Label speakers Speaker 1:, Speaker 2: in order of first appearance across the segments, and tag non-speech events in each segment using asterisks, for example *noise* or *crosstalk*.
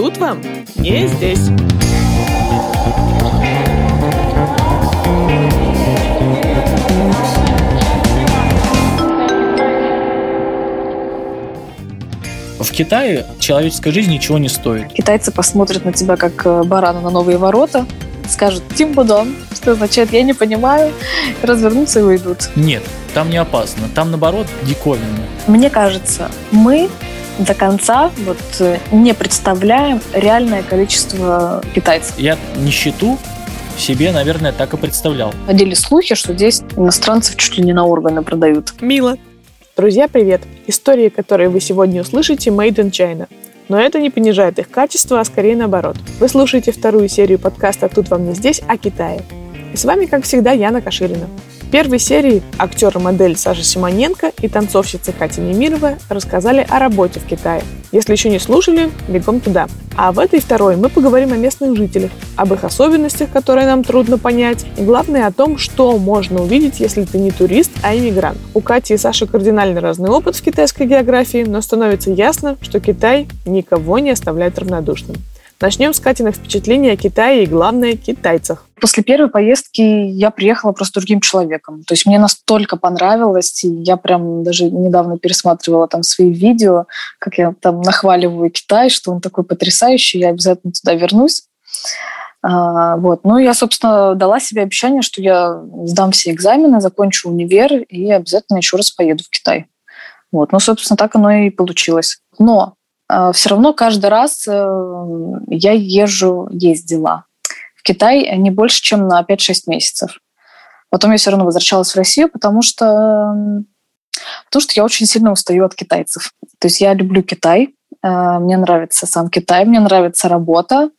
Speaker 1: тут вам не здесь.
Speaker 2: В Китае человеческая жизнь ничего не стоит.
Speaker 3: Китайцы посмотрят на тебя как э, барана на новые ворота, скажут «Тимбудон», что означает «я не понимаю», развернутся и уйдут.
Speaker 2: Нет, там не опасно. Там, наоборот, диковинно.
Speaker 3: Мне кажется, мы до конца вот э, не представляем реальное количество китайцев.
Speaker 2: Я нищету себе, наверное, так и представлял.
Speaker 3: Ходили слухи, что здесь иностранцев чуть ли не на органы продают.
Speaker 1: Мило. Друзья, привет! Истории, которые вы сегодня услышите, made in China. Но это не понижает их качество, а скорее наоборот. Вы слушаете вторую серию подкаста «Тут вам не здесь» о Китае. И с вами, как всегда, Яна Каширина. В первой серии актер и модель Саша Симоненко и танцовщица Катя Немирова рассказали о работе в Китае. Если еще не слушали, бегом туда. А в этой второй мы поговорим о местных жителях, об их особенностях, которые нам трудно понять, и главное о том, что можно увидеть, если ты не турист, а иммигрант. У Кати и Саши кардинально разный опыт в китайской географии, но становится ясно, что Китай никого не оставляет равнодушным. Начнем с Катиных впечатлений о Китае и, главное, китайцах.
Speaker 3: После первой поездки я приехала просто другим человеком. То есть мне настолько понравилось, и я прям даже недавно пересматривала там свои видео, как я там нахваливаю Китай, что он такой потрясающий, я обязательно туда вернусь. А, вот. Ну, я, собственно, дала себе обещание, что я сдам все экзамены, закончу универ и обязательно еще раз поеду в Китай. Вот. Ну, собственно, так оно и получилось. Но все равно каждый раз э, я езжу, ездила в Китай не больше, чем на 5-6 месяцев. Потом я все равно возвращалась в Россию, потому что, потому что я очень сильно устаю от китайцев. То есть я люблю Китай, э, мне нравится сам Китай, мне нравится работа,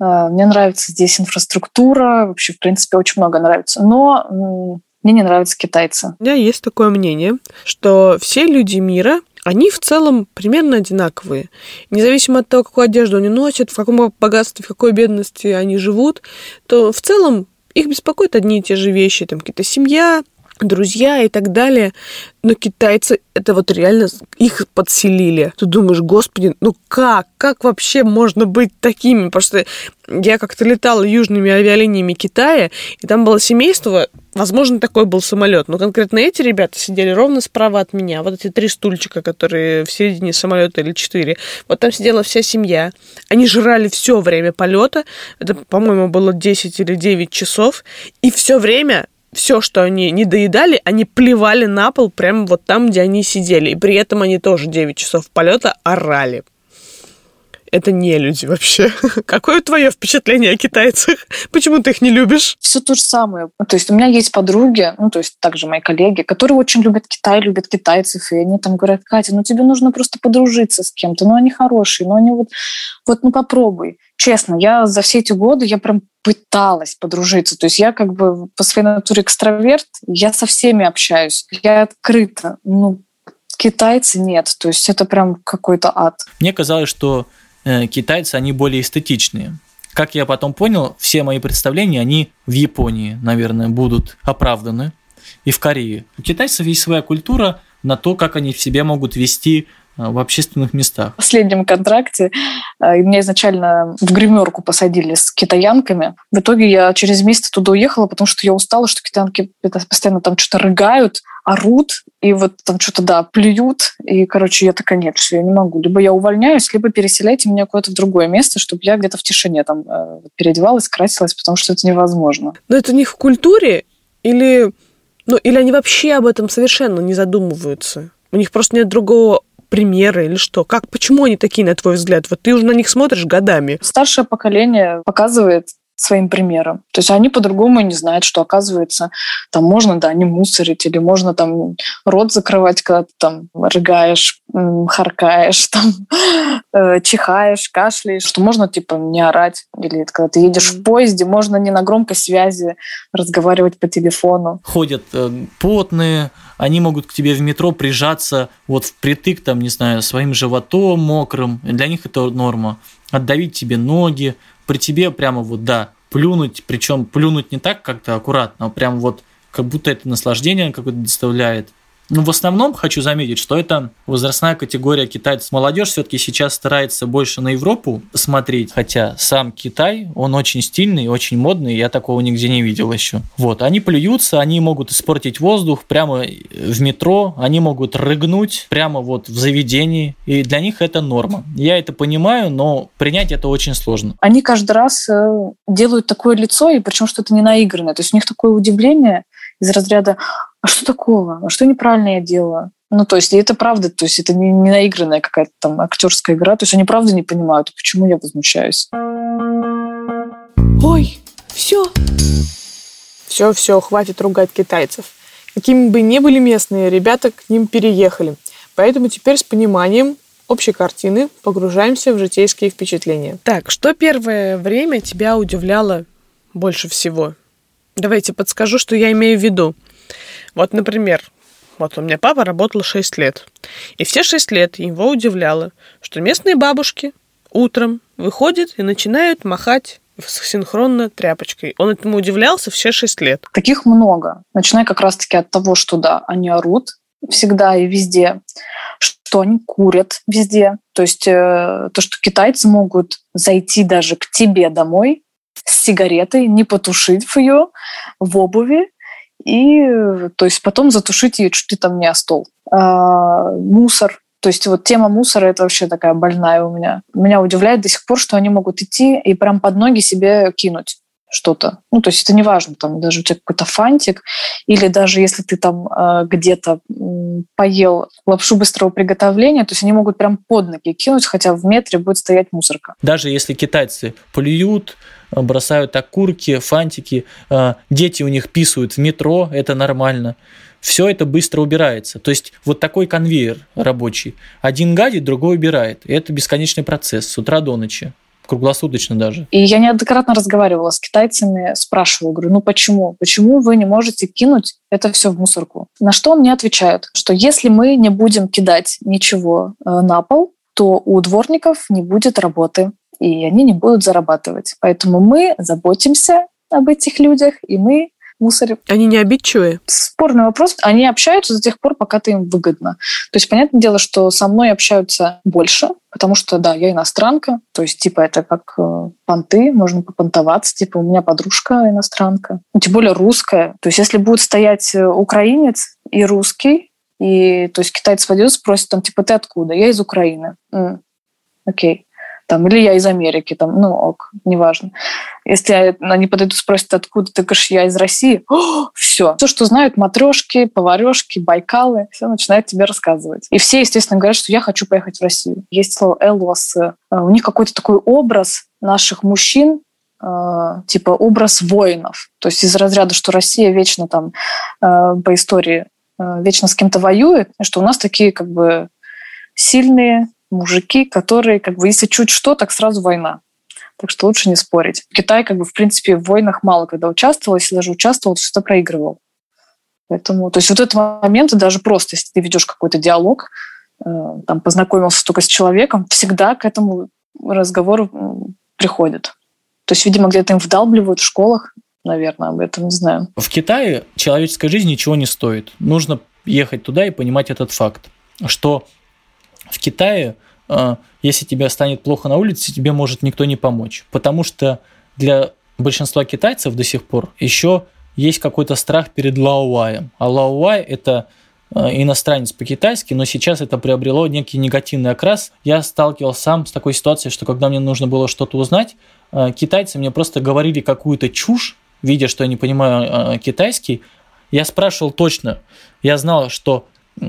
Speaker 3: э, мне нравится здесь инфраструктура, вообще, в принципе, очень много нравится. Но мне не нравятся китайцы.
Speaker 1: У меня есть такое мнение, что все люди мира они в целом примерно одинаковые. Независимо от того, какую одежду они носят, в каком богатстве, в какой бедности они живут, то в целом их беспокоят одни и те же вещи. Там какая-то семья, друзья и так далее. Но китайцы, это вот реально их подселили. Ты думаешь, господи, ну как? Как вообще можно быть такими? Просто я как-то летала южными авиалиниями Китая, и там было семейство, возможно, такой был самолет, но конкретно эти ребята сидели ровно справа от меня. Вот эти три стульчика, которые в середине самолета или четыре. Вот там сидела вся семья. Они жрали все время полета. Это, по-моему, было 10 или 9 часов. И все время все, что они не доедали, они плевали на пол прямо вот там, где они сидели. И при этом они тоже 9 часов полета орали. Это не люди вообще. *laughs* Какое твое впечатление о китайцах? *laughs* Почему ты их не любишь?
Speaker 3: Все то же самое. То есть у меня есть подруги, ну, то есть также мои коллеги, которые очень любят Китай, любят китайцев, и они там говорят, Катя, ну тебе нужно просто подружиться с кем-то, ну они хорошие, ну они вот, вот ну попробуй. Честно, я за все эти годы, я прям пыталась подружиться. То есть я как бы по своей натуре экстраверт, я со всеми общаюсь, я открыта. Ну, китайцы нет. То есть это прям какой-то ад.
Speaker 2: Мне казалось, что э, китайцы, они более эстетичные. Как я потом понял, все мои представления, они в Японии, наверное, будут оправданы. И в Корее. У китайцев есть своя культура на то, как они в себя могут вести в общественных местах.
Speaker 3: В последнем контракте э, меня изначально в гримерку посадили с китаянками. В итоге я через месяц туда уехала, потому что я устала, что китаянки постоянно там что-то рыгают, орут, и вот там что-то, да, плюют. И, короче, я такая, нет, все, я не могу. Либо я увольняюсь, либо переселяйте меня куда-то в другое место, чтобы я где-то в тишине там э, переодевалась, красилась, потому что это невозможно.
Speaker 1: Но это у них в культуре или... Ну, или они вообще об этом совершенно не задумываются? У них просто нет другого примеры или что? Как, почему они такие, на твой взгляд? Вот ты уже на них смотришь годами.
Speaker 3: Старшее поколение показывает своим примером. То есть они по-другому не знают, что оказывается там можно, да, не мусорить, или можно там рот закрывать, когда ты там рыгаешь, харкаешь, *laughs* там, э, чихаешь, кашляешь, что можно типа не орать, или когда ты едешь в поезде, можно не на громкой связи разговаривать по телефону.
Speaker 2: Ходят э, потные, они могут к тебе в метро прижаться вот впритык, там, не знаю, своим животом мокрым. Для них это норма. Отдавить тебе ноги, при тебе прямо вот, да, плюнуть, причем плюнуть не так как-то аккуратно, а прям вот как будто это наслаждение какое-то доставляет. Ну, в основном хочу заметить, что это возрастная категория китайцев. Молодежь все-таки сейчас старается больше на Европу смотреть, хотя сам Китай, он очень стильный, очень модный, я такого нигде не видел еще. Вот, они плюются, они могут испортить воздух прямо в метро, они могут рыгнуть прямо вот в заведении, и для них это норма. Я это понимаю, но принять это очень сложно.
Speaker 3: Они каждый раз э, делают такое лицо, и причем что-то не наигранное. То есть у них такое удивление из разряда а что такого? А что неправильно я делаю? Ну, то есть, и это правда, то есть это не, не наигранная какая-то там актерская игра, то есть они правда не понимают, почему я возмущаюсь.
Speaker 1: Ой, все. Все, все, хватит ругать китайцев. Какими бы ни были местные, ребята к ним переехали. Поэтому теперь с пониманием общей картины погружаемся в житейские впечатления. Так, что первое время тебя удивляло больше всего? Давайте подскажу, что я имею в виду. Вот, например, вот у меня папа работал 6 лет. И все 6 лет его удивляло, что местные бабушки утром выходят и начинают махать синхронно тряпочкой. Он этому удивлялся все 6 лет.
Speaker 3: Таких много. Начиная как раз-таки от того, что да, они орут всегда и везде, что они курят везде. То есть э, то, что китайцы могут зайти даже к тебе домой с сигаретой, не потушив ее в обуви, и то есть потом затушить ее чуть ли там не о стол. А, мусор. То есть вот тема мусора это вообще такая больная у меня. Меня удивляет до сих пор, что они могут идти и прям под ноги себе кинуть что-то. Ну, то есть это не важно, там даже у тебя какой-то фантик, или даже если ты там э, где-то э, поел лапшу быстрого приготовления, то есть они могут прям под ноги кинуть, хотя в метре будет стоять мусорка.
Speaker 2: Даже если китайцы плюют, бросают окурки, фантики, э, дети у них писают в метро, это нормально. Все это быстро убирается. То есть вот такой конвейер рабочий. Один гадит, другой убирает. И это бесконечный процесс с утра до ночи круглосуточно даже.
Speaker 3: И я неоднократно разговаривала с китайцами, спрашивала, говорю, ну почему? Почему вы не можете кинуть это все в мусорку? На что мне отвечают, что если мы не будем кидать ничего э, на пол, то у дворников не будет работы и они не будут зарабатывать. Поэтому мы заботимся об этих людях, и мы мусорим.
Speaker 1: Они не обидчивые?
Speaker 3: Спорный вопрос. Они общаются до тех пор, пока это им выгодно. То есть, понятное дело, что со мной общаются больше, потому что, да, я иностранка, то есть, типа, это как э, понты, можно попонтоваться, типа, у меня подружка иностранка, ну, тем более русская. То есть, если будет стоять э, украинец и русский, и, то есть, китайец пойдет, спросит, там, типа, ты откуда? Я из Украины. М, окей там, или я из Америки, там, ну, ок, неважно. Если они подойдут, спросят, откуда ты говоришь, я из России, *gasps* все. Все, что знают матрешки, поварешки, байкалы, все начинают тебе рассказывать. И все, естественно, говорят, что я хочу поехать в Россию. Есть слово «элос», э, у них какой-то такой образ наших мужчин, э, типа образ воинов. То есть из разряда, что Россия вечно там э, по истории вечно с кем-то воюет, что у нас такие как бы сильные, мужики, которые, как бы, если чуть что, так сразу война. Так что лучше не спорить. Китай, как бы, в принципе, в войнах мало когда участвовал, если даже участвовал, то всегда проигрывал. Поэтому, то есть вот этот момент, даже просто, если ты ведешь какой-то диалог, э, там, познакомился только с человеком, всегда к этому разговору приходит. То есть, видимо, где-то им вдалбливают в школах, наверное, об этом не знаю.
Speaker 2: В Китае человеческая жизнь ничего не стоит. Нужно ехать туда и понимать этот факт, что в Китае, э, если тебе станет плохо на улице, тебе может никто не помочь. Потому что для большинства китайцев до сих пор еще есть какой-то страх перед лаоваем. А лаовай – это э, иностранец по-китайски, но сейчас это приобрело некий негативный окрас. Я сталкивался сам с такой ситуацией, что когда мне нужно было что-то узнать, э, китайцы мне просто говорили какую-то чушь, видя, что я не понимаю китайский. Я спрашивал точно. Я знал, что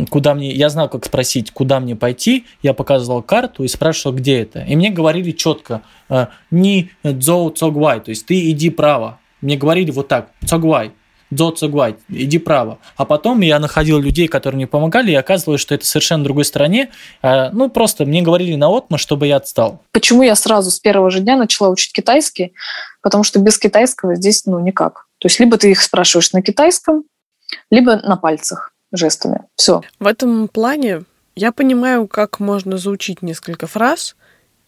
Speaker 2: куда мне, я знал, как спросить, куда мне пойти, я показывал карту и спрашивал, где это. И мне говорили четко, э, не дзоу цогвай, то есть ты иди право. Мне говорили вот так, цогвай, дзо цогвай, иди право. А потом я находил людей, которые мне помогали, и оказывалось, что это совершенно другой стране. Э, ну, просто мне говорили на отма, чтобы я отстал.
Speaker 3: Почему я сразу с первого же дня начала учить китайский? Потому что без китайского здесь, ну, никак. То есть либо ты их спрашиваешь на китайском, либо на пальцах жестами. Все.
Speaker 1: В этом плане я понимаю, как можно заучить несколько фраз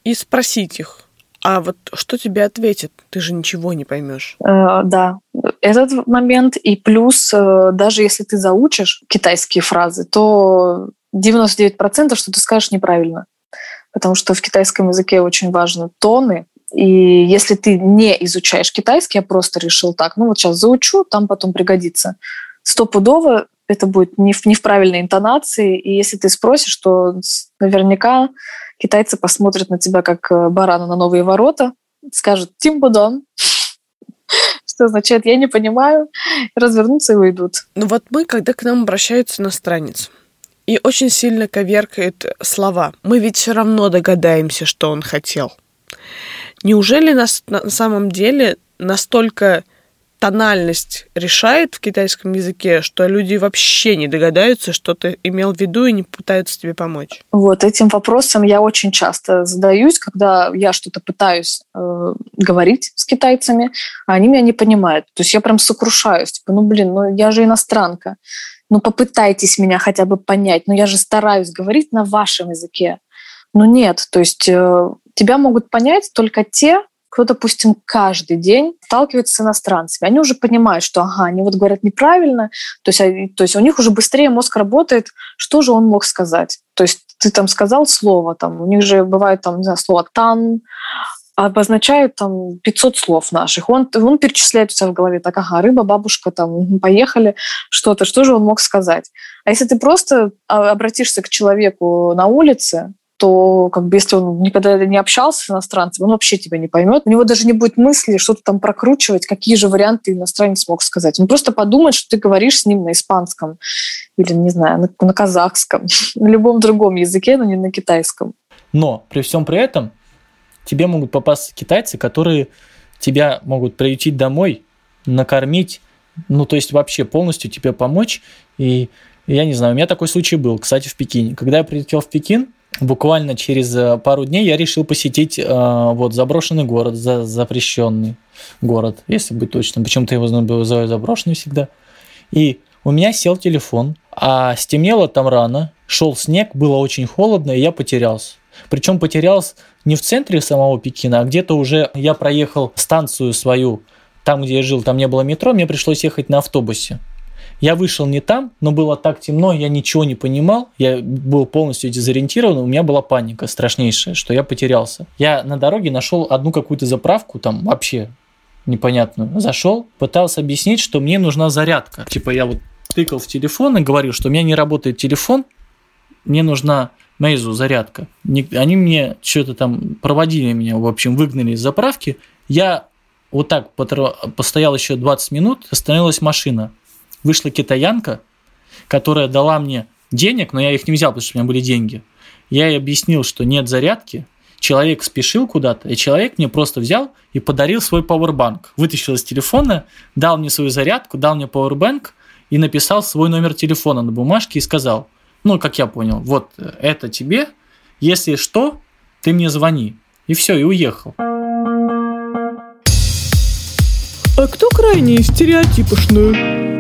Speaker 1: и спросить их. А вот что тебе ответит? Ты же ничего не поймешь.
Speaker 3: Э, да, этот момент. И плюс, э, даже если ты заучишь китайские фразы, то 99% что ты скажешь неправильно. Потому что в китайском языке очень важны тоны. И если ты не изучаешь китайский, я просто решил так, ну вот сейчас заучу, там потом пригодится. Стопудово это будет не в, не в правильной интонации. И если ты спросишь, то наверняка китайцы посмотрят на тебя как э, барана на новые ворота, скажут «Тимбудон», *laughs* что означает «я не понимаю», развернутся и уйдут.
Speaker 1: Ну вот мы, когда к нам обращаются иностранец, и очень сильно коверкает слова, мы ведь все равно догадаемся, что он хотел. Неужели нас на самом деле настолько тональность решает в китайском языке, что люди вообще не догадаются, что ты имел в виду и не пытаются тебе помочь?
Speaker 3: Вот этим вопросом я очень часто задаюсь, когда я что-то пытаюсь э, говорить с китайцами, а они меня не понимают. То есть я прям сокрушаюсь, типа, ну блин, ну я же иностранка, ну попытайтесь меня хотя бы понять, ну я же стараюсь говорить на вашем языке. Ну нет, то есть э, тебя могут понять только те, кто, допустим, каждый день сталкивается с иностранцами, они уже понимают, что ага, они вот говорят неправильно, то есть, то есть у них уже быстрее мозг работает, что же он мог сказать. То есть ты там сказал слово, там, у них же бывает там, не знаю, слово «тан», обозначают там 500 слов наших. Он, он перечисляет у себя в голове, так, ага, рыба, бабушка, там, *laughs* поехали, что-то, что же он мог сказать. А если ты просто а, обратишься к человеку на улице, то как бы если он никогда не общался с иностранцем, он вообще тебя не поймет. У него даже не будет мысли что-то там прокручивать, какие же варианты иностранец мог сказать. Он просто подумает, что ты говоришь с ним на испанском или, не знаю, на, на казахском, *laughs* на любом другом языке, но не на китайском.
Speaker 2: Но при всем при этом тебе могут попасться китайцы, которые тебя могут приютить домой, накормить, ну, то есть вообще полностью тебе помочь. И я не знаю, у меня такой случай был, кстати, в Пекине. Когда я прилетел в Пекин, буквально через э, пару дней я решил посетить э, вот заброшенный город, за, запрещенный город, если быть точным. Почему-то его называют заброшенный всегда. И у меня сел телефон, а стемнело там рано, шел снег, было очень холодно, и я потерялся. Причем потерялся не в центре самого Пекина, а где-то уже я проехал станцию свою, там, где я жил, там не было метро, мне пришлось ехать на автобусе. Я вышел не там, но было так темно, я ничего не понимал, я был полностью дезориентирован, у меня была паника страшнейшая, что я потерялся. Я на дороге нашел одну какую-то заправку, там вообще непонятную. Зашел, пытался объяснить, что мне нужна зарядка. Типа я вот тыкал в телефон и говорил, что у меня не работает телефон, мне нужна Мейзу зарядка. Они мне что-то там проводили меня, в общем, выгнали из заправки. Я вот так постоял еще 20 минут, остановилась машина вышла китаянка, которая дала мне денег, но я их не взял, потому что у меня были деньги. Я ей объяснил, что нет зарядки, человек спешил куда-то, и человек мне просто взял и подарил свой пауэрбанк. Вытащил из телефона, дал мне свою зарядку, дал мне пауэрбанк и написал свой номер телефона на бумажке и сказал, ну, как я понял, вот это тебе, если что, ты мне звони. И все, и уехал.
Speaker 1: А кто крайне стереотипошный?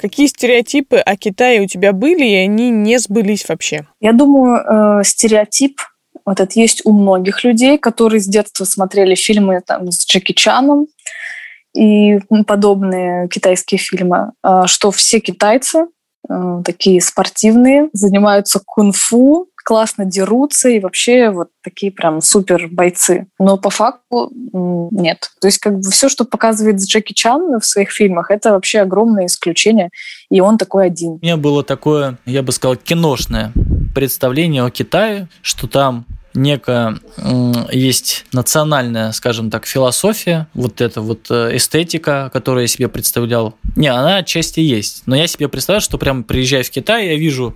Speaker 1: Какие стереотипы о Китае у тебя были, и они не сбылись вообще?
Speaker 3: Я думаю, э, стереотип вот это есть у многих людей, которые с детства смотрели фильмы там, с Джеки Чаном и подобные китайские фильмы, э, что все китайцы э, такие спортивные, занимаются кунг-фу, классно дерутся и вообще вот такие прям супер бойцы. Но по факту нет. То есть как бы все, что показывает Джеки Чан в своих фильмах, это вообще огромное исключение, и он такой один.
Speaker 2: У меня было такое, я бы сказал, киношное представление о Китае, что там некая есть национальная, скажем так, философия, вот эта вот э, эстетика, которую я себе представлял. Не, она отчасти есть, но я себе представляю, что прям приезжая в Китай, я вижу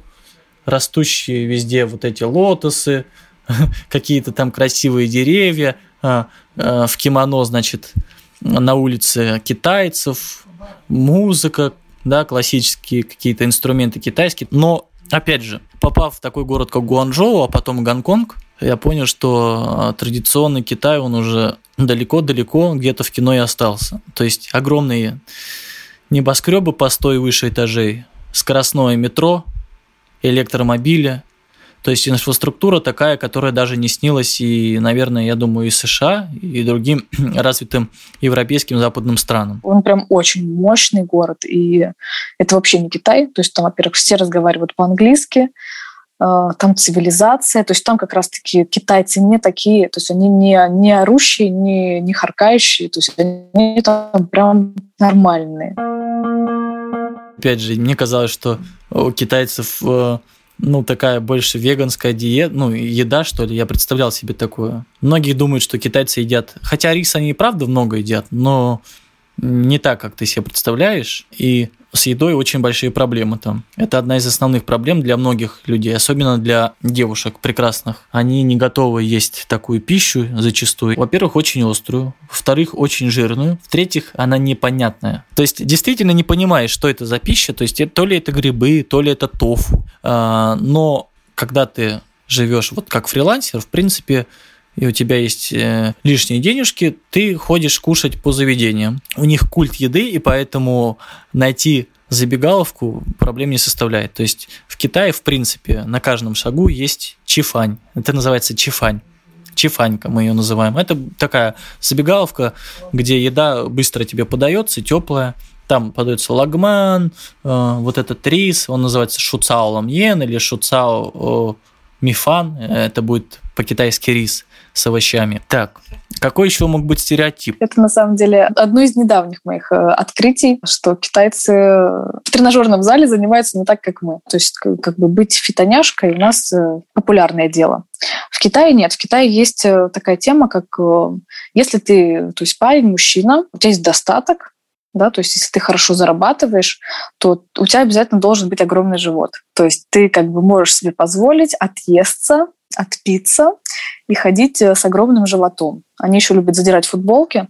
Speaker 2: растущие везде вот эти лотосы, *laughs* какие-то там красивые деревья, а, а, в кимоно, значит, на улице китайцев, музыка, да, классические какие-то инструменты китайские. Но, опять же, попав в такой город, как Гуанчжоу, а потом Гонконг, я понял, что а, традиционный Китай, он уже далеко-далеко где-то в кино и остался. То есть огромные небоскребы по 100 и выше этажей, скоростное метро, электромобили, То есть инфраструктура такая, которая даже не снилась и, наверное, я думаю, и США, и другим *clears throat* развитым европейским западным странам.
Speaker 3: Он прям очень мощный город, и это вообще не Китай. То есть там, во-первых, все разговаривают по-английски, а, там цивилизация, то есть там как раз-таки китайцы не такие, то есть они не, не орущие, не, не харкающие, то есть они там прям нормальные.
Speaker 2: Опять же, мне казалось, что у китайцев э, ну, такая больше веганская диета, ну, еда, что ли, я представлял себе такое. Многие думают, что китайцы едят, хотя рис они и правда много едят, но не так, как ты себе представляешь, и с едой очень большие проблемы там. Это одна из основных проблем для многих людей, особенно для девушек прекрасных. Они не готовы есть такую пищу зачастую. Во-первых, очень острую, во-вторых, очень жирную, в-третьих, она непонятная. То есть действительно не понимаешь, что это за пища, то есть то ли это грибы, то ли это тофу. А, но когда ты живешь вот как фрилансер, в принципе, и у тебя есть э, лишние денежки, ты ходишь кушать по заведениям. У них культ еды, и поэтому найти забегаловку проблем не составляет. То есть в Китае, в принципе, на каждом шагу есть чифань. Это называется чифань. Чифанька мы ее называем. Это такая забегаловка, где еда быстро тебе подается, теплая. Там подается лагман, э, вот этот рис, он называется шуцао ламьен или шуцао мифан. Это будет по-китайски рис с овощами. Так, какой еще мог быть стереотип?
Speaker 3: Это на самом деле одно из недавних моих э, открытий, что китайцы в тренажерном зале занимаются не так, как мы. То есть как бы быть фитоняшкой у нас э, популярное дело. В Китае нет. В Китае есть э, такая тема, как если ты, то есть парень, мужчина, у тебя есть достаток, да, то есть если ты хорошо зарабатываешь, то у тебя обязательно должен быть огромный живот. То есть ты как бы можешь себе позволить отъесться, отпиться и ходить э, с огромным животом. Они еще любят задирать футболки.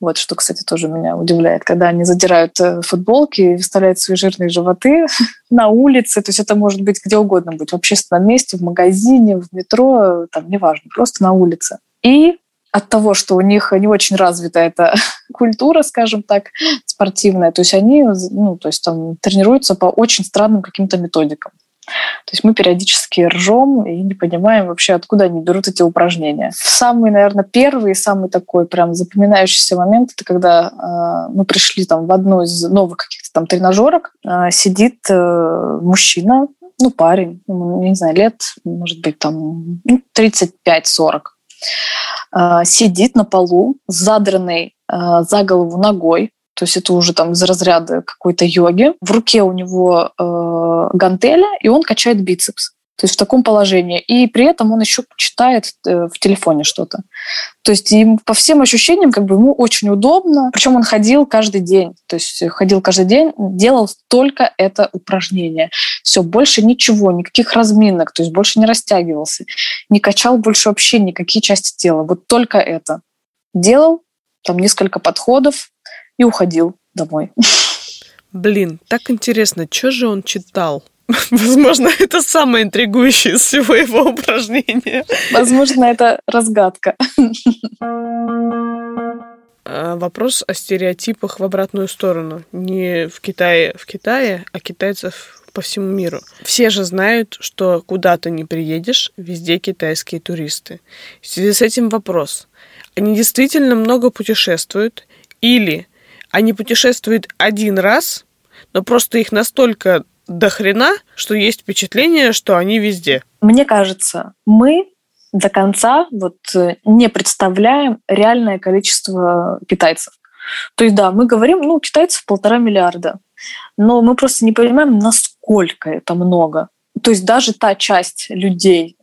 Speaker 3: Вот, что, кстати, тоже меня удивляет, когда они задирают э, футболки и выставляют свои жирные животы *laughs* на улице. То есть это может быть где угодно быть, в общественном месте, в магазине, в метро, там, неважно, просто на улице. И от того, что у них не очень развита эта *laughs* культура, скажем так, спортивная, то есть они ну, то есть там тренируются по очень странным каким-то методикам. То есть мы периодически ржем и не понимаем вообще, откуда они берут эти упражнения. Самый, наверное, первый и самый такой прям запоминающийся момент, это когда э, мы пришли там в одну из новых каких-то там тренажерок, э, сидит э, мужчина, ну, парень, ему, не знаю, лет, может быть, там ну, 35-40, э, сидит на полу с задранной э, за голову ногой, то есть это уже там из разряда какой-то йоги. В руке у него э, гантеля, и он качает бицепс. То есть в таком положении. И при этом он еще читает э, в телефоне что-то. То есть ему, по всем ощущениям как бы ему очень удобно. Причем он ходил каждый день. То есть ходил каждый день, делал только это упражнение. Все, больше ничего, никаких разминок. То есть больше не растягивался. Не качал больше вообще никакие части тела. Вот только это. Делал там несколько подходов, и уходил домой.
Speaker 1: Блин, так интересно, что же он читал? *laughs* Возможно, это самое интригующее из всего его упражнения.
Speaker 3: Возможно, это разгадка.
Speaker 1: А, вопрос о стереотипах в обратную сторону. Не в Китае, в Китае, а китайцев по всему миру. Все же знают, что куда ты не приедешь, везде китайские туристы. В связи с этим вопрос. Они действительно много путешествуют или они путешествуют один раз, но просто их настолько до хрена, что есть впечатление, что они везде.
Speaker 3: Мне кажется, мы до конца вот э, не представляем реальное количество китайцев. То есть, да, мы говорим, ну, китайцев полтора миллиарда, но мы просто не понимаем, насколько это много. То есть даже та часть людей,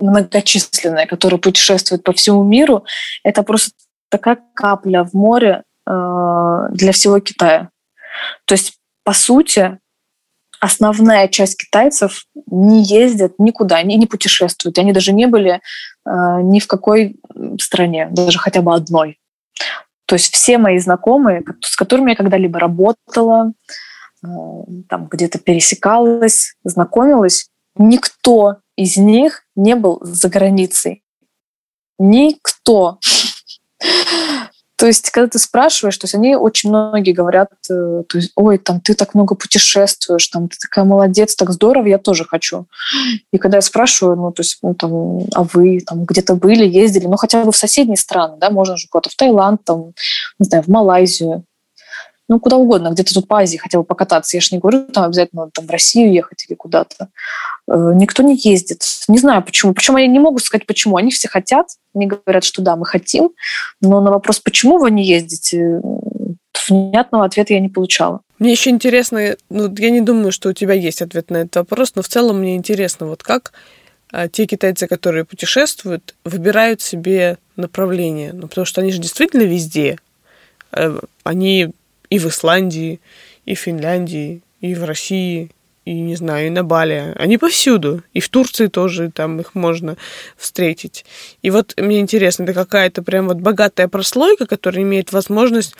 Speaker 3: многочисленная, которая путешествует по всему миру, это просто такая капля в море для всего Китая. То есть, по сути, основная часть китайцев не ездят никуда, они не путешествуют. Они даже не были э, ни в какой стране, даже хотя бы одной. То есть все мои знакомые, с которыми я когда-либо работала, э, там где-то пересекалась, знакомилась, никто из них не был за границей. Никто. То есть, когда ты спрашиваешь, то есть они очень многие говорят, э, то есть, ой, там ты так много путешествуешь, там ты такая молодец, так здорово, я тоже хочу. И когда я спрашиваю, ну, то есть, ну, там, а вы там где-то были, ездили, ну, хотя бы в соседние страны, да, можно же куда-то в Таиланд, там, не знаю, в Малайзию, ну, куда угодно, где-то тут по Азии хотел покататься. Я же не говорю, там обязательно там, в Россию ехать или куда-то. Э, никто не ездит. Не знаю почему. Причем я не могу сказать, почему. Они все хотят. Они говорят, что да, мы хотим. Но на вопрос, почему вы не ездите, внятного ответа я не получала.
Speaker 1: Мне еще интересно, ну, я не думаю, что у тебя есть ответ на этот вопрос, но в целом мне интересно, вот как а, те китайцы, которые путешествуют, выбирают себе направление. Ну, потому что они же действительно везде. Э, они и в Исландии, и в Финляндии, и в России, и, не знаю, и на Бали. Они повсюду. И в Турции тоже там их можно встретить. И вот мне интересно, это какая-то прям вот богатая прослойка, которая имеет возможность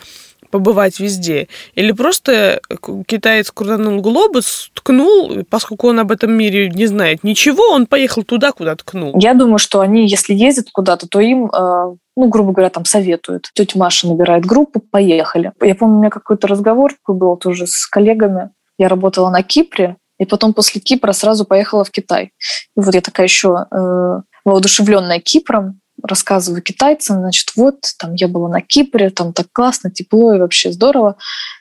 Speaker 1: побывать везде. Или просто китаец крутанул глобус, ткнул, поскольку он об этом мире не знает ничего, он поехал туда, куда ткнул.
Speaker 3: Я думаю, что они, если ездят куда-то, то им э, ну, грубо говоря, там советуют. Тетя Маша набирает группу, поехали. Я помню, у меня какой-то разговор был тоже с коллегами. Я работала на Кипре, и потом после Кипра сразу поехала в Китай. И вот я такая еще э, воодушевленная Кипром, рассказываю китайцам, значит, вот, там я была на Кипре, там так классно, тепло и вообще здорово.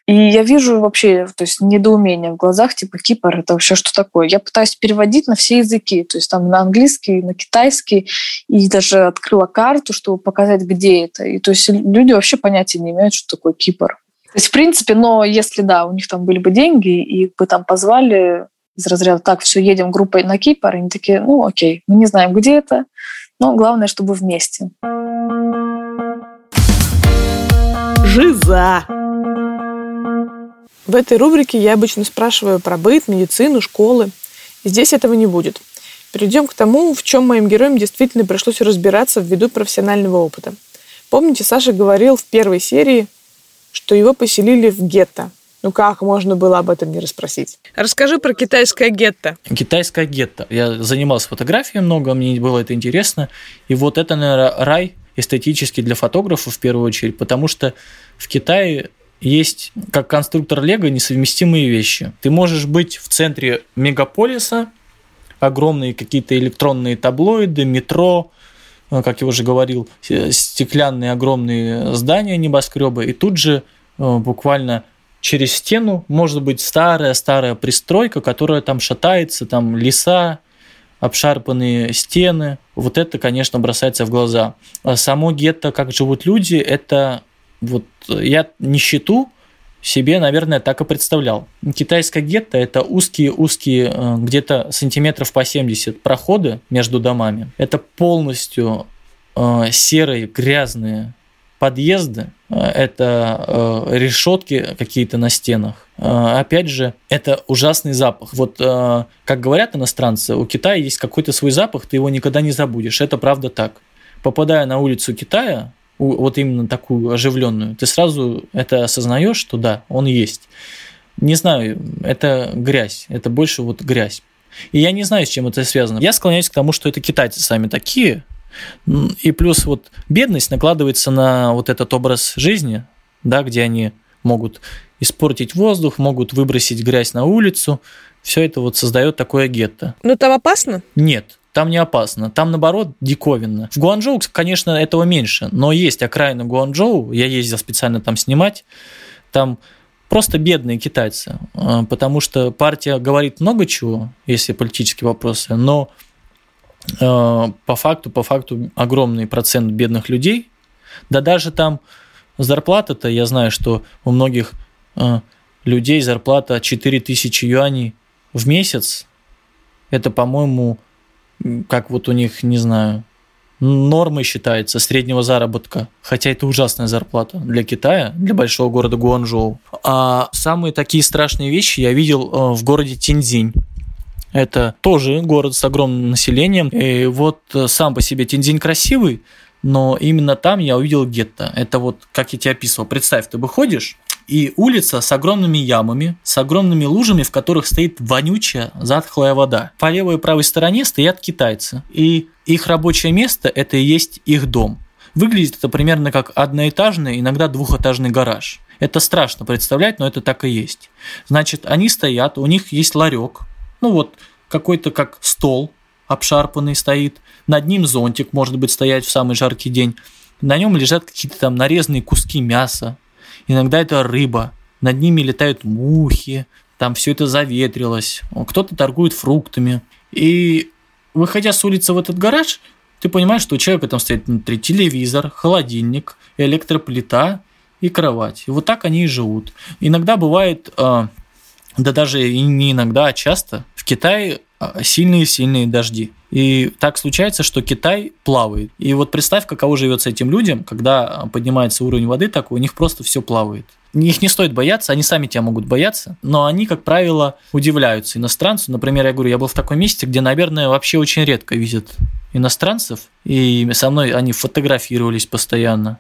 Speaker 3: И я вижу вообще, то есть недоумение в глазах, типа, Кипр, это вообще что такое? Я пытаюсь переводить на все языки, то есть там на английский, на китайский, и даже открыла карту, чтобы показать, где это. И то есть люди вообще понятия не имеют, что такое Кипр. То есть, в принципе, но если, да, у них там были бы деньги, и бы там позвали из разряда, так, все, едем группой на Кипр, они такие, ну, окей, мы не знаем, где это, но главное, чтобы вместе.
Speaker 1: Жиза! В этой рубрике я обычно спрашиваю про быт, медицину, школы. здесь этого не будет. Перейдем к тому, в чем моим героям действительно пришлось разбираться ввиду профессионального опыта. Помните, Саша говорил в первой серии, что его поселили в гетто. Ну как можно было об этом не расспросить? Расскажи про китайское гетто.
Speaker 2: Китайское гетто. Я занимался фотографией много, мне было это интересно. И вот это, наверное, рай эстетический для фотографов в первую очередь, потому что в Китае есть, как конструктор Лего, несовместимые вещи. Ты можешь быть в центре мегаполиса, огромные какие-то электронные таблоиды, метро, э, как я уже говорил, стеклянные огромные здания, небоскребы, и тут же э, буквально через стену может быть старая-старая пристройка, которая там шатается, там леса, обшарпанные стены. Вот это, конечно, бросается в глаза. А само гетто, как живут люди, это вот я нищету себе, наверное, так и представлял. Китайское гетто – это узкие-узкие, э, где-то сантиметров по 70 проходы между домами. Это полностью э, серые, грязные подъезды, э, это решетки какие-то на стенах. Опять же, это ужасный запах. Вот как говорят иностранцы, у Китая есть какой-то свой запах, ты его никогда не забудешь. Это правда так. Попадая на улицу Китая, вот именно такую оживленную, ты сразу это осознаешь, что да, он есть. Не знаю, это грязь, это больше вот грязь. И я не знаю, с чем это связано. Я склоняюсь к тому, что это китайцы сами такие. И плюс вот бедность накладывается на вот этот образ жизни, да, где они могут испортить воздух, могут выбросить грязь на улицу. Все это вот создает такое гетто.
Speaker 1: Но там опасно?
Speaker 2: Нет там не опасно. Там, наоборот, диковинно. В Гуанчжоу, конечно, этого меньше, но есть окраина Гуанчжоу, я ездил специально там снимать, там просто бедные китайцы, а, потому что партия говорит много чего, если политические вопросы, но по факту, по факту огромный процент бедных людей, да даже там зарплата-то, я знаю, что у многих а, людей зарплата 4000 юаней в месяц, это, по-моему, как вот у них, не знаю, нормой считается среднего заработка, хотя это ужасная зарплата для Китая, для большого города Гуанчжоу. А самые такие страшные вещи я видел э, в городе Тинзинь. Это тоже город с огромным населением. И вот э, сам по себе Тинзинь красивый, но именно там я увидел гетто. Это вот, как я тебе описывал. Представь, ты выходишь, и улица с огромными ямами, с огромными лужами, в которых стоит вонючая затхлая вода. По левой и правой стороне стоят китайцы, и их рабочее место – это и есть их дом. Выглядит это примерно как одноэтажный, иногда двухэтажный гараж. Это страшно представлять, но это так и есть. Значит, они стоят, у них есть ларек, ну вот какой-то как стол обшарпанный стоит, над ним зонтик может быть стоять в самый жаркий день, на нем лежат какие-то там нарезанные куски мяса, иногда это рыба, над ними летают мухи, там все это заветрилось, кто-то торгует фруктами. И выходя с улицы в этот гараж, ты понимаешь, что у человека там стоит внутри телевизор, холодильник, электроплита и кровать. И вот так они и живут. Иногда бывает, а, да даже и не иногда, а часто, в Китае сильные-сильные дожди. И так случается, что Китай плавает. И вот представь, каково живется этим людям, когда поднимается уровень воды, так у них просто все плавает. Их не стоит бояться, они сами тебя могут бояться, но они, как правило, удивляются иностранцу. Например, я говорю, я был в таком месте, где, наверное, вообще очень редко видят иностранцев, и со мной они фотографировались постоянно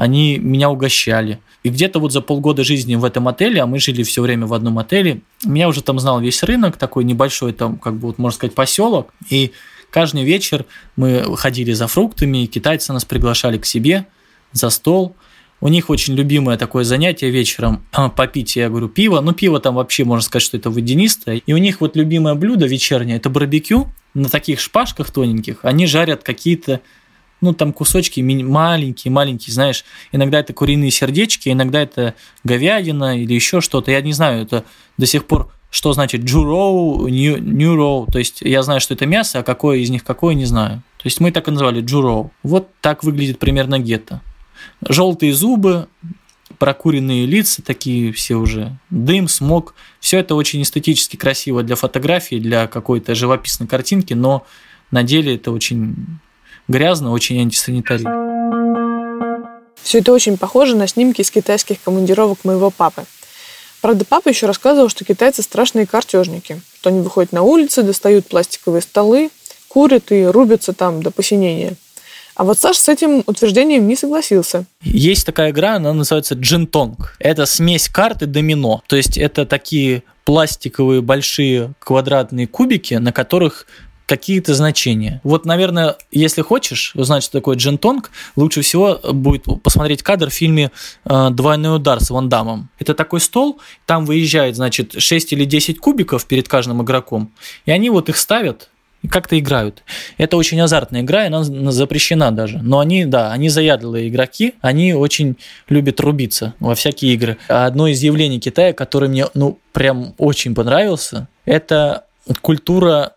Speaker 2: они меня угощали. И где-то вот за полгода жизни в этом отеле, а мы жили все время в одном отеле, меня уже там знал весь рынок, такой небольшой там, как бы, вот, можно сказать, поселок. И каждый вечер мы ходили за фруктами, и китайцы нас приглашали к себе за стол. У них очень любимое такое занятие вечером а, попить, я говорю, пиво. Ну, пиво там вообще, можно сказать, что это водянистое. И у них вот любимое блюдо вечернее – это барбекю на таких шпажках тоненьких. Они жарят какие-то ну, там кусочки маленькие, маленькие, знаешь, иногда это куриные сердечки, иногда это говядина или еще что-то, я не знаю, это до сих пор, что значит джуроу, нюроу, то есть я знаю, что это мясо, а какое из них какое, не знаю. То есть мы так и называли джуроу. Вот так выглядит примерно гетто. Желтые зубы, прокуренные лица такие все уже, дым, смог. Все это очень эстетически красиво для фотографии, для какой-то живописной картинки, но на деле это очень грязно, очень антисанитария.
Speaker 1: Все это очень похоже на снимки из китайских командировок моего папы. Правда, папа еще рассказывал, что китайцы страшные картежники, что они выходят на улицы, достают пластиковые столы, курят и рубятся там до посинения. А вот Саша с этим утверждением не согласился.
Speaker 2: Есть такая игра, она называется джинтонг. Это смесь карты домино. То есть это такие пластиковые большие квадратные кубики, на которых какие-то значения. Вот, наверное, если хочешь узнать, что такое джентонг, лучше всего будет посмотреть кадр в фильме э, «Двойной удар» с Ван Дамом. Это такой стол, там выезжает, значит, 6 или 10 кубиков перед каждым игроком, и они вот их ставят, и как-то играют. Это очень азартная игра, и она запрещена даже. Но они, да, они заядлые игроки, они очень любят рубиться во всякие игры. Одно из явлений Китая, которое мне, ну, прям очень понравился, это культура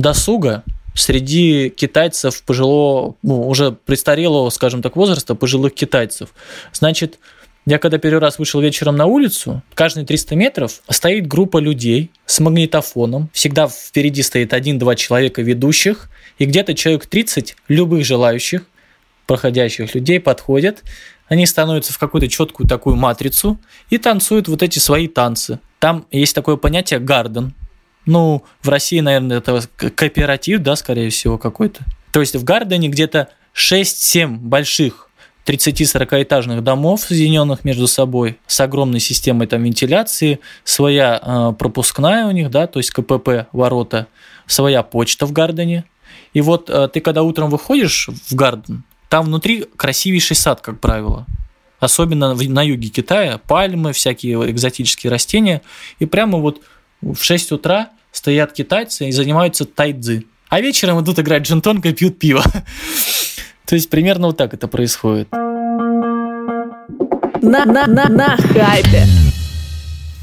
Speaker 2: досуга среди китайцев пожилого, ну, уже престарелого, скажем так, возраста, пожилых китайцев. Значит, я когда первый раз вышел вечером на улицу, каждые 300 метров стоит группа людей с магнитофоном. Всегда впереди стоит один-два человека ведущих, и где-то человек 30 любых желающих, проходящих людей подходят, они становятся в какую-то четкую такую матрицу и танцуют вот эти свои танцы. Там есть такое понятие гарден, ну, в России, наверное, это кооператив, да, скорее всего, какой-то. То есть в Гардене где-то 6-7 больших 30-40 этажных домов, соединенных между собой, с огромной системой там вентиляции, своя э, пропускная у них, да, то есть КПП, ворота, своя почта в Гардене. И вот э, ты когда утром выходишь в Гарден, там внутри красивейший сад, как правило. Особенно на юге Китая, пальмы, всякие экзотические растения. И прямо вот в 6 утра стоят китайцы и занимаются тайцзи. А вечером идут играть джентонка и пьют пиво. *laughs* То есть примерно вот так это происходит.
Speaker 1: На, на, на, на хайпе.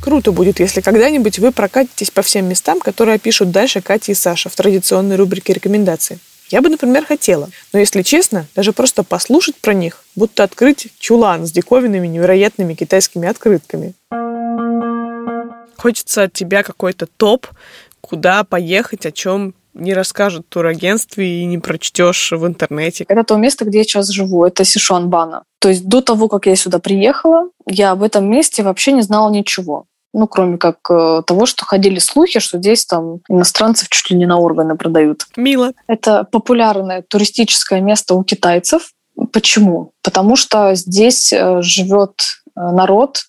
Speaker 1: Круто будет, если когда-нибудь вы прокатитесь по всем местам, которые опишут дальше Катя и Саша в традиционной рубрике рекомендаций. Я бы, например, хотела. Но если честно, даже просто послушать про них, будто открыть чулан с диковинными невероятными китайскими открытками. Хочется от тебя какой-то топ, куда поехать, о чем не расскажут турагентстве и не прочтешь в интернете.
Speaker 3: Это то место, где я сейчас живу. Это Сишуанбана. То есть до того, как я сюда приехала, я об этом месте вообще не знала ничего. Ну, кроме как э, того, что ходили слухи, что здесь там иностранцев чуть ли не на органы продают.
Speaker 1: Мило.
Speaker 3: Это популярное туристическое место у китайцев. Почему? Потому что здесь э, живет э, народ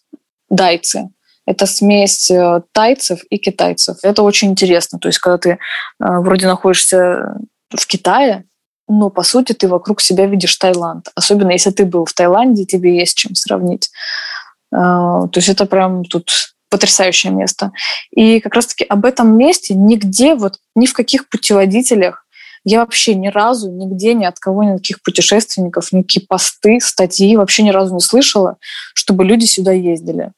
Speaker 3: дайцы. Это смесь э, тайцев и китайцев. Это очень интересно. То есть, когда ты э, вроде находишься в Китае, но по сути ты вокруг себя видишь Таиланд. Особенно если ты был в Таиланде, тебе есть чем сравнить. А, то есть это прям тут потрясающее место. И как раз-таки об этом месте нигде, вот ни в каких путеводителях, я вообще ни разу, нигде, ни от кого, никаких путешественников, никакие посты, статьи вообще ни разу не слышала, чтобы люди сюда ездили.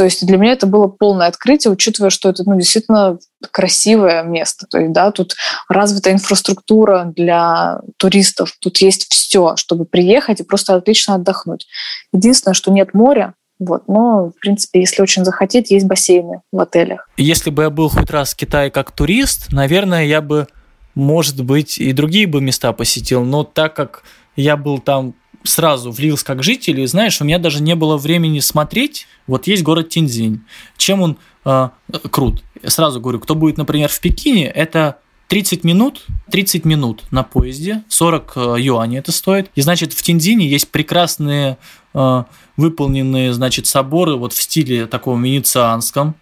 Speaker 3: То есть для меня это было полное открытие, учитывая, что это ну, действительно красивое место. То есть, да, тут развита инфраструктура для туристов, тут есть все, чтобы приехать и просто отлично отдохнуть. Единственное, что нет моря, вот. Но, в принципе, если очень захотеть, есть бассейны в отелях.
Speaker 2: Если бы я был хоть раз в Китае как турист, наверное, я бы, может быть, и другие бы места посетил. Но так как я был там сразу влился как житель, и знаешь, у меня даже не было времени смотреть. Вот есть город Тинзинь. Чем он э, крут? Сразу говорю, кто будет, например, в Пекине, это 30 минут, 30 минут на поезде, 40 э, юаней это стоит. И значит, в Тинзине есть прекрасные э, выполненные, значит, соборы вот в стиле таком венецианском.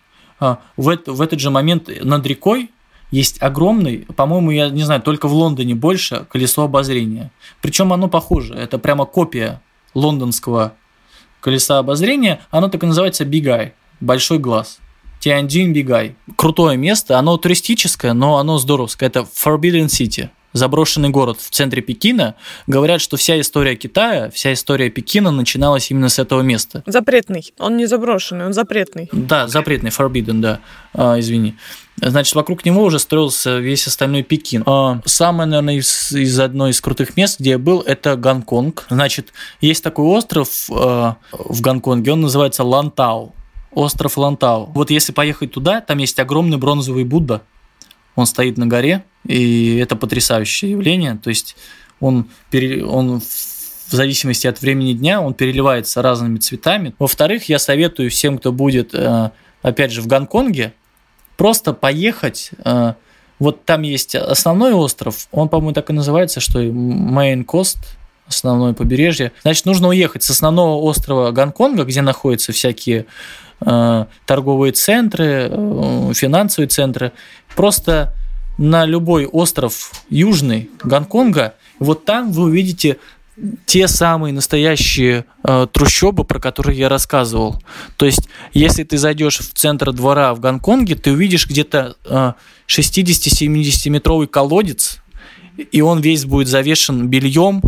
Speaker 2: В, это, в этот же момент над рекой есть огромный, по-моему, я не знаю, только в Лондоне больше колесо обозрения. Причем оно похоже, это прямо копия лондонского колеса обозрения, оно так и называется Big Eye, большой глаз. Tianjin Big Eye. Крутое место, оно туристическое, но оно здоровское. Это Forbidden City заброшенный город в центре Пекина, говорят, что вся история Китая, вся история Пекина начиналась именно с этого места.
Speaker 1: Запретный. Он не заброшенный, он запретный.
Speaker 2: Да, запретный, forbidden, да. А, извини. Значит, вокруг него уже строился весь остальной Пекин. А, самое, наверное, из, из одной из крутых мест, где я был, это Гонконг. Значит, есть такой остров а, в Гонконге, он называется Лантау. Остров Лантау. Вот если поехать туда, там есть огромный бронзовый Будда. Он стоит на горе, и это потрясающее явление. То есть он, он в зависимости от времени дня, он переливается разными цветами. Во-вторых, я советую всем, кто будет, э, опять же, в Гонконге, просто поехать. Э, вот там есть основной остров, он, по-моему, так и называется, что Main Coast, основное побережье. Значит, нужно уехать с основного острова Гонконга, где находятся всякие торговые центры, э, финансовые центры, просто на любой остров южный Гонконга, вот там вы увидите те самые настоящие э, трущобы, про которые я рассказывал. То есть, если ты зайдешь в центр двора в Гонконге, ты увидишь где-то э, 60-70 метровый колодец, и он весь будет завешен бельем,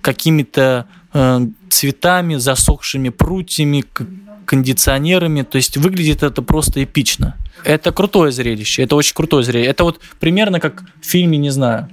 Speaker 2: какими-то э, цветами, засохшими прутьями, кондиционерами. То есть выглядит это просто эпично. Это крутое зрелище, это очень крутое зрелище. Это вот примерно как в фильме, не знаю,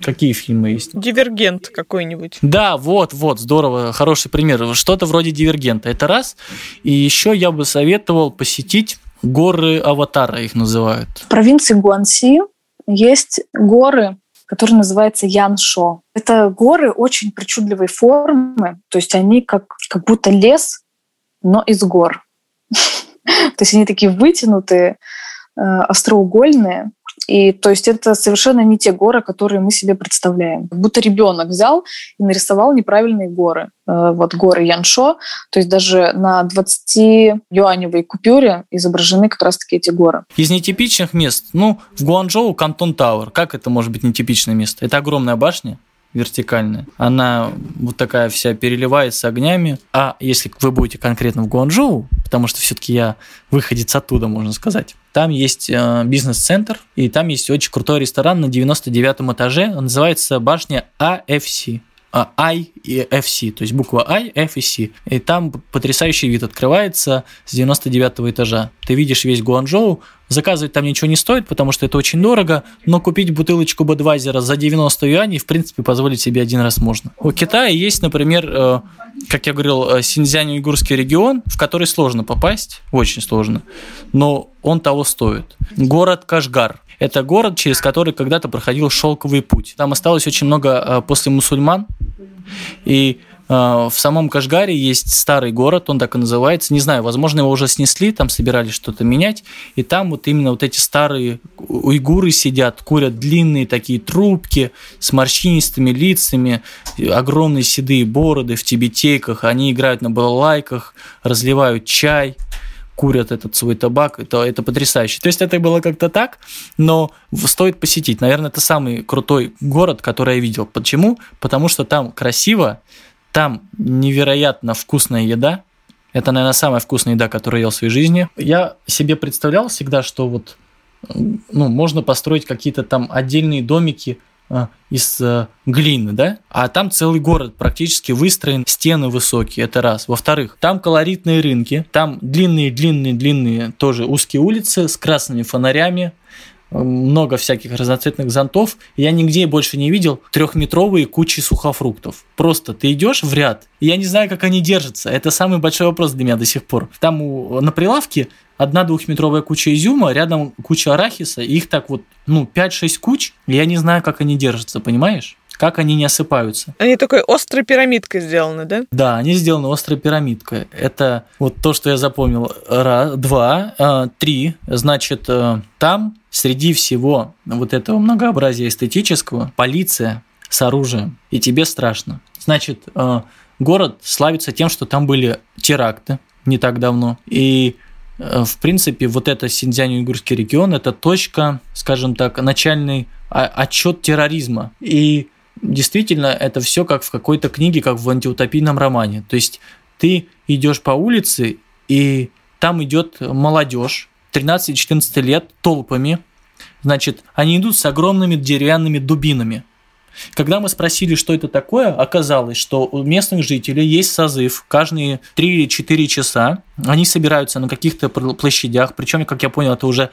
Speaker 2: Какие фильмы есть?
Speaker 1: Дивергент какой-нибудь.
Speaker 2: Да, вот, вот, здорово, хороший пример. Что-то вроде Дивергента. Это раз. И еще я бы советовал посетить горы Аватара, их называют.
Speaker 3: В провинции Гуанси есть горы, которые называются Яншо. Это горы очень причудливой формы, то есть они как, как будто лес, но из гор. *laughs* То есть они такие вытянутые, э, остроугольные. И то есть это совершенно не те горы, которые мы себе представляем. Как будто ребенок взял и нарисовал неправильные горы. Э, вот горы Яншо, то есть даже на 20-юаневой купюре изображены как раз-таки эти горы.
Speaker 2: Из нетипичных мест, ну, в Гуанчжоу Canton Tower. Как это может быть нетипичное место? Это огромная башня, вертикальная. Она вот такая вся переливается огнями. А если вы будете конкретно в Гуанчжоу, потому что все-таки я выходец оттуда, можно сказать, там есть э, бизнес-центр, и там есть очень крутой ресторан на 99 этаже. Он называется башня IFC. А, I и FC, то есть буква I, F и C. И там потрясающий вид открывается с 99 этажа. Ты видишь весь Гуанчжоу, заказывать там ничего не стоит, потому что это очень дорого, но купить бутылочку Бадвайзера за 90 юаней, в принципе, позволить себе один раз можно. У Китая есть, например, э, как я говорил, э, Синьцзянь-Уйгурский регион, в который сложно попасть, очень сложно, но он того стоит. Город Кашгар. Это город, через который когда-то проходил шелковый путь. Там осталось очень много э, после мусульман, и э, в самом Кашгаре есть старый город, он так и называется. Не знаю, возможно, его уже снесли, там собирались что-то менять. И там вот именно вот эти старые уйгуры сидят, курят длинные такие трубки с морщинистыми лицами, огромные седые бороды в тибетейках. Они играют на балалайках, разливают чай курят этот свой табак, это, это потрясающе. То есть это было как-то так, но стоит посетить. Наверное, это самый крутой город, который я видел. Почему? Потому что там красиво, там невероятно вкусная еда. Это, наверное, самая вкусная еда, которую я ел в своей жизни. Я себе представлял всегда, что вот ну, можно построить какие-то там отдельные домики из э, глины, да, а там целый город практически выстроен, стены высокие, это раз. Во-вторых, там колоритные рынки, там длинные-длинные-длинные тоже узкие улицы с красными фонарями, много всяких разноцветных зонтов. Я нигде больше не видел трехметровые кучи сухофруктов. Просто ты идешь в ряд, и я не знаю, как они держатся. Это самый большой вопрос для меня до сих пор. Там у, на прилавке одна двухметровая куча изюма, рядом куча арахиса, и их так вот, ну, 5-6 куч, я не знаю, как они держатся, понимаешь? Как они не осыпаются.
Speaker 1: Они такой острой пирамидкой сделаны, да?
Speaker 2: Да, они сделаны острой пирамидкой. Это вот то, что я запомнил. Раз, два, э, три. Значит, э, там среди всего вот этого многообразия эстетического полиция с оружием, и тебе страшно. Значит, э, город славится тем, что там были теракты не так давно, и в принципе, вот это Синьцзянь-Уйгурский регион – это точка, скажем так, начальный отчет терроризма. И действительно, это все как в какой-то книге, как в антиутопийном романе. То есть ты идешь по улице, и там идет молодежь, 13-14 лет, толпами. Значит, они идут с огромными деревянными дубинами – когда мы спросили, что это такое, оказалось, что у местных жителей есть созыв. Каждые 3 или 4 часа они собираются на каких-то площадях, причем, как я понял, это уже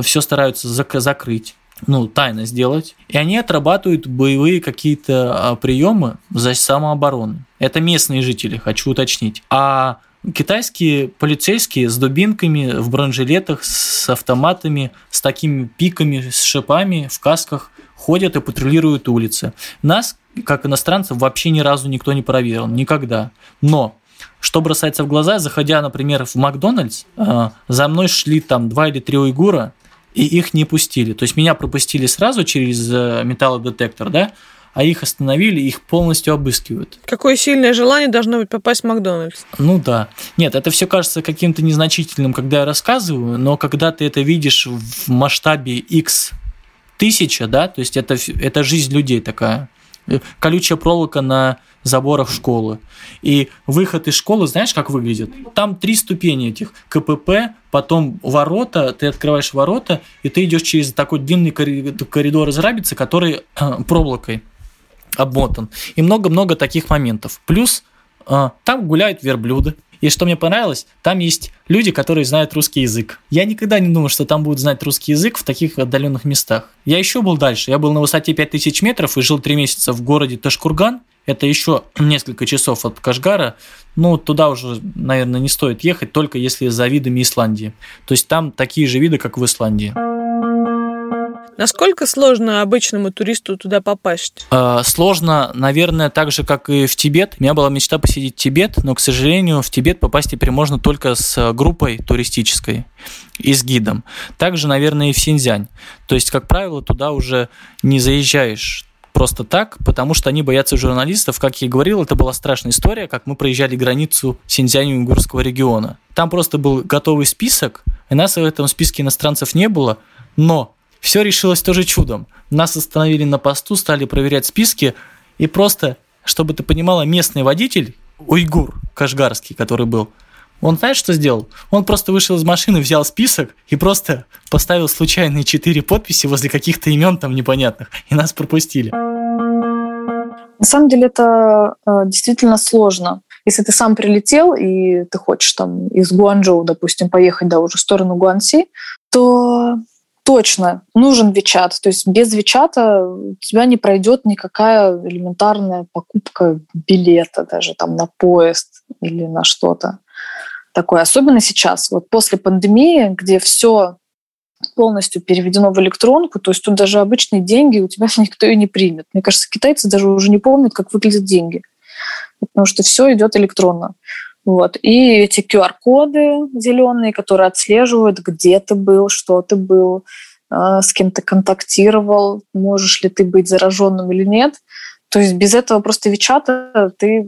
Speaker 2: все стараются закрыть ну, тайно сделать. И они отрабатывают боевые какие-то а, приемы за самооборону. Это местные жители, хочу уточнить. А китайские полицейские с дубинками, в бронежилетах, с автоматами, с такими пиками, с шипами, в касках ходят и патрулируют улицы. Нас, как иностранцев, вообще ни разу никто не проверил, никогда. Но что бросается в глаза, заходя, например, в Макдональдс, э, за мной шли там два или три уйгура, и их не пустили. То есть меня пропустили сразу через э, металлодетектор, да, а их остановили, их полностью обыскивают.
Speaker 1: Какое сильное желание должно быть попасть в Макдональдс?
Speaker 2: Ну да. Нет, это все кажется каким-то незначительным, когда я рассказываю, но когда ты это видишь в масштабе X тысяча, да, то есть это, это жизнь людей такая. Э, колючая проволока на заборах школы. И выход из школы, знаешь, как выглядит? Там три ступени этих. КПП, потом ворота, ты открываешь ворота, и ты идешь через такой длинный коридор из рабицы, который э, проволокой обмотан. И много-много таких моментов. Плюс э, там гуляют верблюды. И что мне понравилось, там есть люди, которые знают русский язык. Я никогда не думал, что там будут знать русский язык в таких отдаленных местах. Я еще был дальше. Я был на высоте 5000 метров и жил 3 месяца в городе Ташкурган. Это еще несколько часов от Кашгара. Ну, туда уже, наверное, не стоит ехать, только если за видами Исландии. То есть там такие же виды, как в Исландии.
Speaker 1: Насколько сложно обычному туристу туда попасть?
Speaker 2: Э, сложно, наверное, так же, как и в Тибет. У меня была мечта посетить Тибет, но, к сожалению, в Тибет попасть теперь можно только с группой туристической и с гидом. Также, наверное, и в Синьцзянь. То есть, как правило, туда уже не заезжаешь просто так, потому что они боятся журналистов. Как я и говорил, это была страшная история, как мы проезжали границу Синьцзянь-Уйгурского региона. Там просто был готовый список, и нас в этом списке иностранцев не было, но все решилось тоже чудом. Нас остановили на посту, стали проверять списки, и просто, чтобы ты понимала, местный водитель, уйгур кашгарский, который был, он знаешь, что сделал? Он просто вышел из машины, взял список и просто поставил случайные четыре подписи возле каких-то имен там непонятных, и нас пропустили.
Speaker 3: На самом деле это э, действительно сложно. Если ты сам прилетел и ты хочешь там из Гуанчжоу, допустим, поехать да, уже в сторону Гуанси, то точно нужен Вичат. То есть без Вичата у тебя не пройдет никакая элементарная покупка билета даже там на поезд или на что-то такое. Особенно сейчас, вот после пандемии, где все полностью переведено в электронку, то есть тут даже обычные деньги у тебя *laughs* никто и не примет. Мне кажется, китайцы даже уже не помнят, как выглядят деньги, потому что все идет электронно. Вот. И эти QR-коды зеленые, которые отслеживают, где ты был, что ты был, а, с кем ты контактировал, можешь ли ты быть зараженным или нет. То есть без этого просто Вичата ты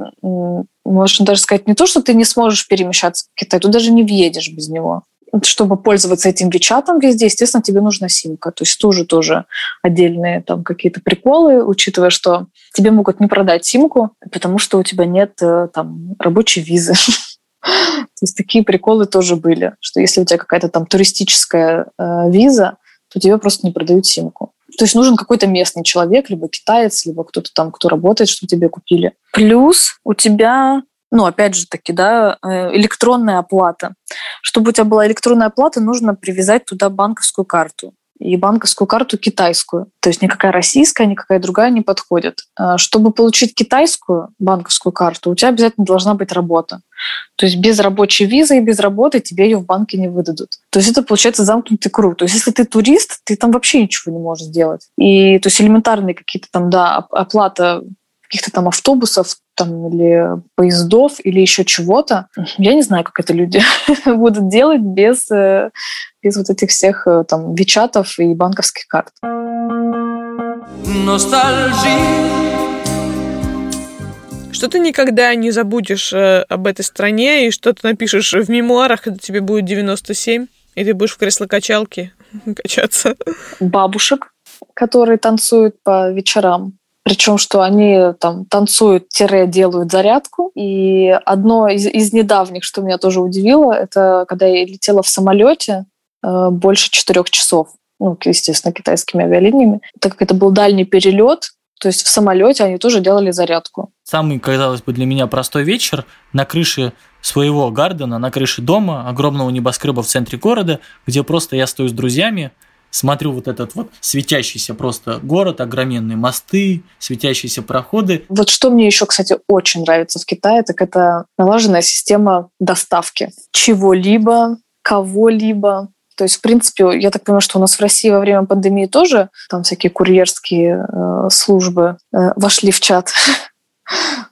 Speaker 3: можно даже сказать, не то, что ты не сможешь перемещаться в Китай, ты даже не въедешь без него. Чтобы пользоваться этим Вичатом везде, естественно, тебе нужна симка. То есть тоже тоже отдельные там какие-то приколы, учитывая, что тебе могут не продать симку, потому что у тебя нет э, там рабочей визы. *laughs* То есть такие приколы тоже были, что если у тебя какая-то там туристическая э, виза, то тебе просто не продают симку. То есть нужен какой-то местный человек, либо китаец, либо кто-то там, кто работает, чтобы тебе купили. Плюс у тебя ну, опять же таки, да, э, электронная оплата. Чтобы у тебя была электронная оплата, нужно привязать туда банковскую карту и банковскую карту китайскую. То есть никакая российская, никакая другая не подходит. А чтобы получить китайскую банковскую карту, у тебя обязательно должна быть работа. То есть без рабочей визы и без работы тебе ее в банке не выдадут. То есть это получается замкнутый круг. То есть если ты турист, ты там вообще ничего не можешь сделать. И то есть элементарные какие-то там, да, оплата каких-то там автобусов там, или поездов, или еще чего-то. Я не знаю, как это люди *laughs* будут делать без, э, без вот этих всех э, там вичатов и банковских карт.
Speaker 1: Что ты никогда не забудешь э, об этой стране, и что ты напишешь в мемуарах, когда тебе будет 97, и ты будешь в кресло-качалке *laughs* качаться?
Speaker 3: Бабушек, которые танцуют по вечерам причем, что они там танцуют-делают зарядку. И одно из, из недавних, что меня тоже удивило, это когда я летела в самолете э, больше четырех часов. Ну, естественно, китайскими авиалиниями. Так как это был дальний перелет, то есть в самолете они тоже делали зарядку.
Speaker 2: Самый, казалось бы, для меня простой вечер на крыше своего гардена, на крыше дома, огромного небоскреба в центре города, где просто я стою с друзьями, смотрю вот этот вот светящийся просто город, огроменные мосты, светящиеся проходы.
Speaker 3: Вот что мне еще, кстати, очень нравится в Китае, так это налаженная система доставки чего-либо, кого-либо. То есть, в принципе, я так понимаю, что у нас в России во время пандемии тоже там всякие курьерские э, службы э, вошли в чат. *laughs*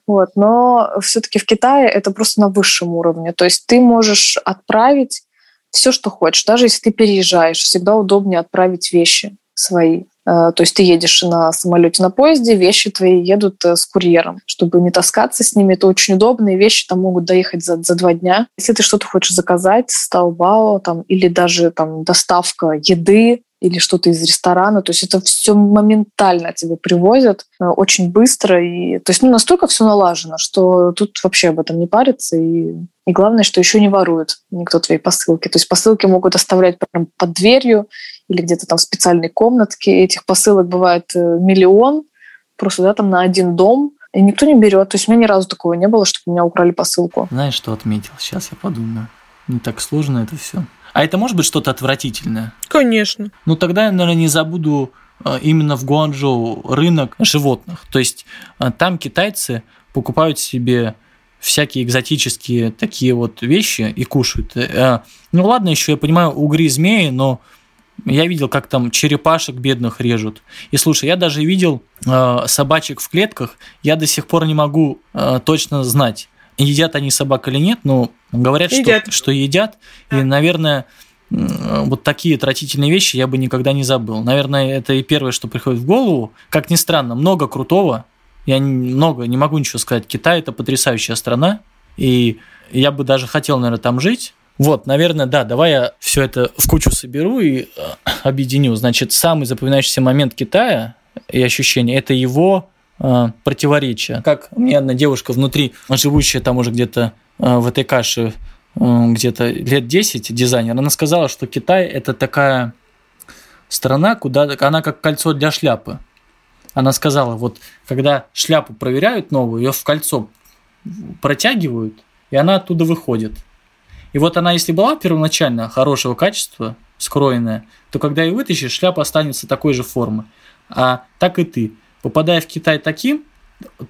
Speaker 3: Вот. Но все-таки в Китае это просто на высшем уровне. То есть ты можешь отправить все, что хочешь. Даже если ты переезжаешь, всегда удобнее отправить вещи свои. Э, то есть ты едешь на самолете, на поезде, вещи твои едут э, с курьером. Чтобы не таскаться с ними, это очень удобно, и вещи там могут доехать за, за два дня. Если ты что-то хочешь заказать с Taobao, там, или даже там, доставка еды, или что-то из ресторана. То есть это все моментально тебе привозят, э, очень быстро. И, то есть ну, настолько все налажено, что тут вообще об этом не парится. И, и главное, что еще не воруют никто твои посылки. То есть посылки могут оставлять прям под дверью или где-то там в специальной комнатке. Этих посылок бывает э, миллион, просто да, там на один дом. И никто не берет. То есть у меня ни разу такого не было, чтобы у меня украли посылку.
Speaker 2: Знаешь, что отметил? Сейчас я подумаю. Не так сложно это все. А это может быть что-то отвратительное?
Speaker 1: Конечно.
Speaker 2: Ну тогда я, наверное, не забуду э, именно в Гуанчжоу рынок животных. То есть э, там китайцы покупают себе всякие экзотические такие вот вещи и кушают. Ну ладно, еще я понимаю, угри змеи, но я видел, как там черепашек бедных режут. И слушай, я даже видел собачек в клетках, я до сих пор не могу точно знать, едят они собак или нет, но говорят, едят. Что, что едят. И, наверное, вот такие отвратительные вещи я бы никогда не забыл. Наверное, это и первое, что приходит в голову. Как ни странно, много крутого. Я много не могу ничего сказать. Китай – это потрясающая страна. И я бы даже хотел, наверное, там жить. Вот, наверное, да, давай я все это в кучу соберу и э, объединю. Значит, самый запоминающийся момент Китая и ощущение – это его э, противоречия. Как мне одна девушка внутри, живущая там уже где-то э, в этой каше э, где-то лет 10, дизайнер, она сказала, что Китай – это такая страна, куда она как кольцо для шляпы. Она сказала, вот когда шляпу проверяют новую, ее в кольцо протягивают, и она оттуда выходит. И вот она, если была первоначально хорошего качества, скроенная, то когда ее вытащишь, шляпа останется такой же формы. А так и ты. Попадая в Китай таким,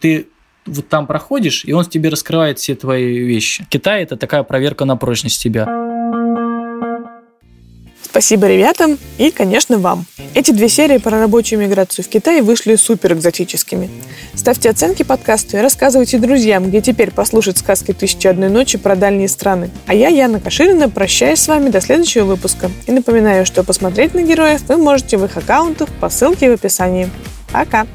Speaker 2: ты вот там проходишь, и он тебе раскрывает все твои вещи. Китай – это такая проверка на прочность тебя.
Speaker 1: Спасибо ребятам и, конечно, вам. Эти две серии про рабочую миграцию в Китае вышли супер экзотическими. Ставьте оценки подкасту и рассказывайте друзьям, где теперь послушать сказки «Тысячи одной ночи» про дальние страны. А я, Яна Каширина, прощаюсь с вами до следующего выпуска. И напоминаю, что посмотреть на героев вы можете в их аккаунтах по ссылке в описании. Пока!